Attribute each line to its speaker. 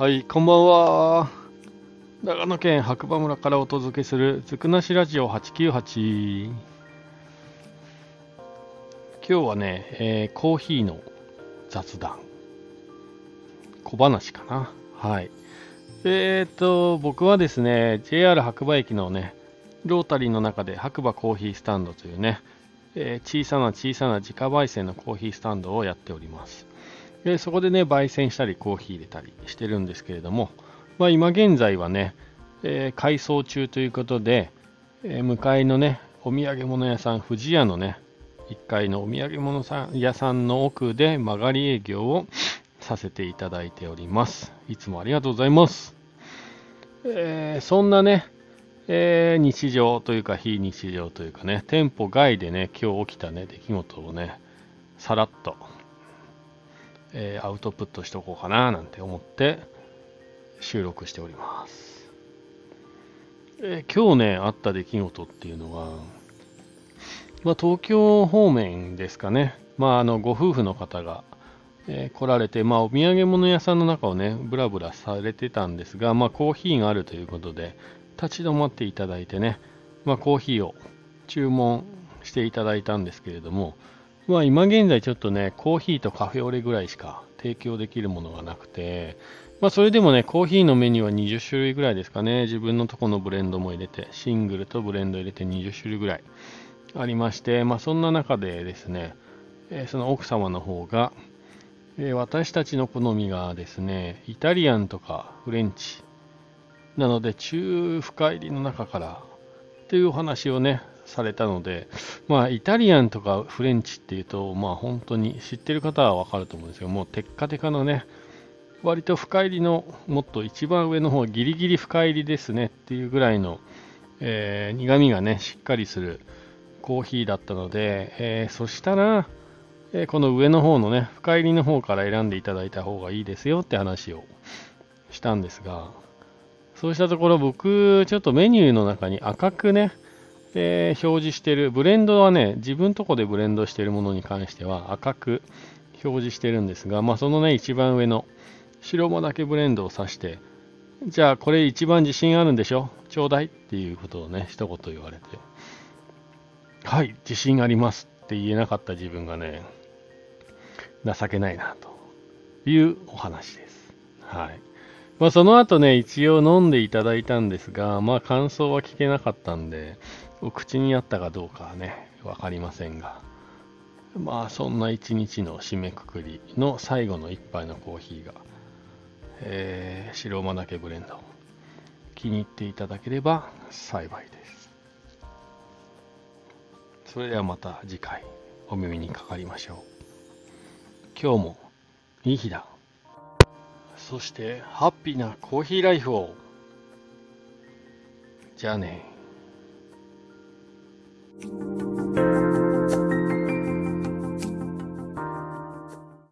Speaker 1: はい、こんばんは。長野県白馬村からお届けするつくなしラジオ898。今日はね、えーコーヒーの雑談。小話かな。はい。えーと、僕はですね、JR 白馬駅のね、ロータリーの中で白馬コーヒースタンドというね、えー小さな小さな自家焙煎のコーヒースタンドをやっております。でそこでね、焙煎したりコーヒー入れたりしてるんですけれども、まあ、今現在はね、えー改装中ということで、えー向かいのね、お土産物屋さん、富士屋のね、1階のお土産物さん屋さんの奥で曲がり営業をさせていただいております。いつもありがとうございます。えーそんなね、えー日常というか非日常というかね、店舗外でね、今日起きたね、出来事をね、さらっと、えーアウトプットしとこうかななんて思って収録しております。えー今日ね、あった出来事っていうのは、まあ、東京方面ですかね、まあ、あのご夫婦の方が、えー来られて、まあ、お土産物屋さんの中をね、ぶらぶらされてたんですが、まあ、コーヒーがあるということで、立ち止まっていただいてね、まあ、コーヒーを注文していただいたんですけれども、まあ、今現在ちょっとね、コーヒーとカフェオレぐらいしか提供できるものがなくて、まあ、それでもね、コーヒーのメニューは20種類ぐらいですかね、自分のとこのブレンドも入れて、シングルとブレンド入れて20種類ぐらいありまして、まあ、そんな中でですね、えその奥様の方が、え私たちの好みがですね、イタリアンとかフレンチ、なので中深入りの中からっていうお話をね、されたので、まあ、イタリアンとかフレンチっていうと、まあ、本当に知ってる方はわかると思うんですけど、もうテッカテカのね、割と深入りの、もっと一番上の方、ギリギリ深入りですねっていうぐらいの、えー苦味がね、しっかりするコーヒーだったので、えーそしたら、えーこの上の方のね、深入りの方から選んでいただいた方がいいですよって話をしたんですが、そうしたところ僕、ちょっとメニューの中に赤くね、えー表示してる、ブレンドはね、自分とこでブレンドしてるものに関しては赤く表示してるんですが、まあそのね、一番上の白間だけブレンドを指して、じゃあこれ一番自信あるんでしょ？ちょうだいっていうことをね、一言言われて、はい、自信ありますって言えなかった自分がね、情けないなというお話です。はい。まあその後ね、一応飲んでいただいたんですが、まあ感想は聞けなかったんで、口にあったかどうかはね、わかりませんが、まあそんな一日の締めくくりの最後の一杯のコーヒーが、えー、白馬岳ブレンド、気に入っていただければ幸いです。それではまた次回お耳にかかりましょう。今日もいい日だ。そしてハッピーなコーヒーライフを。じゃあね。Bye.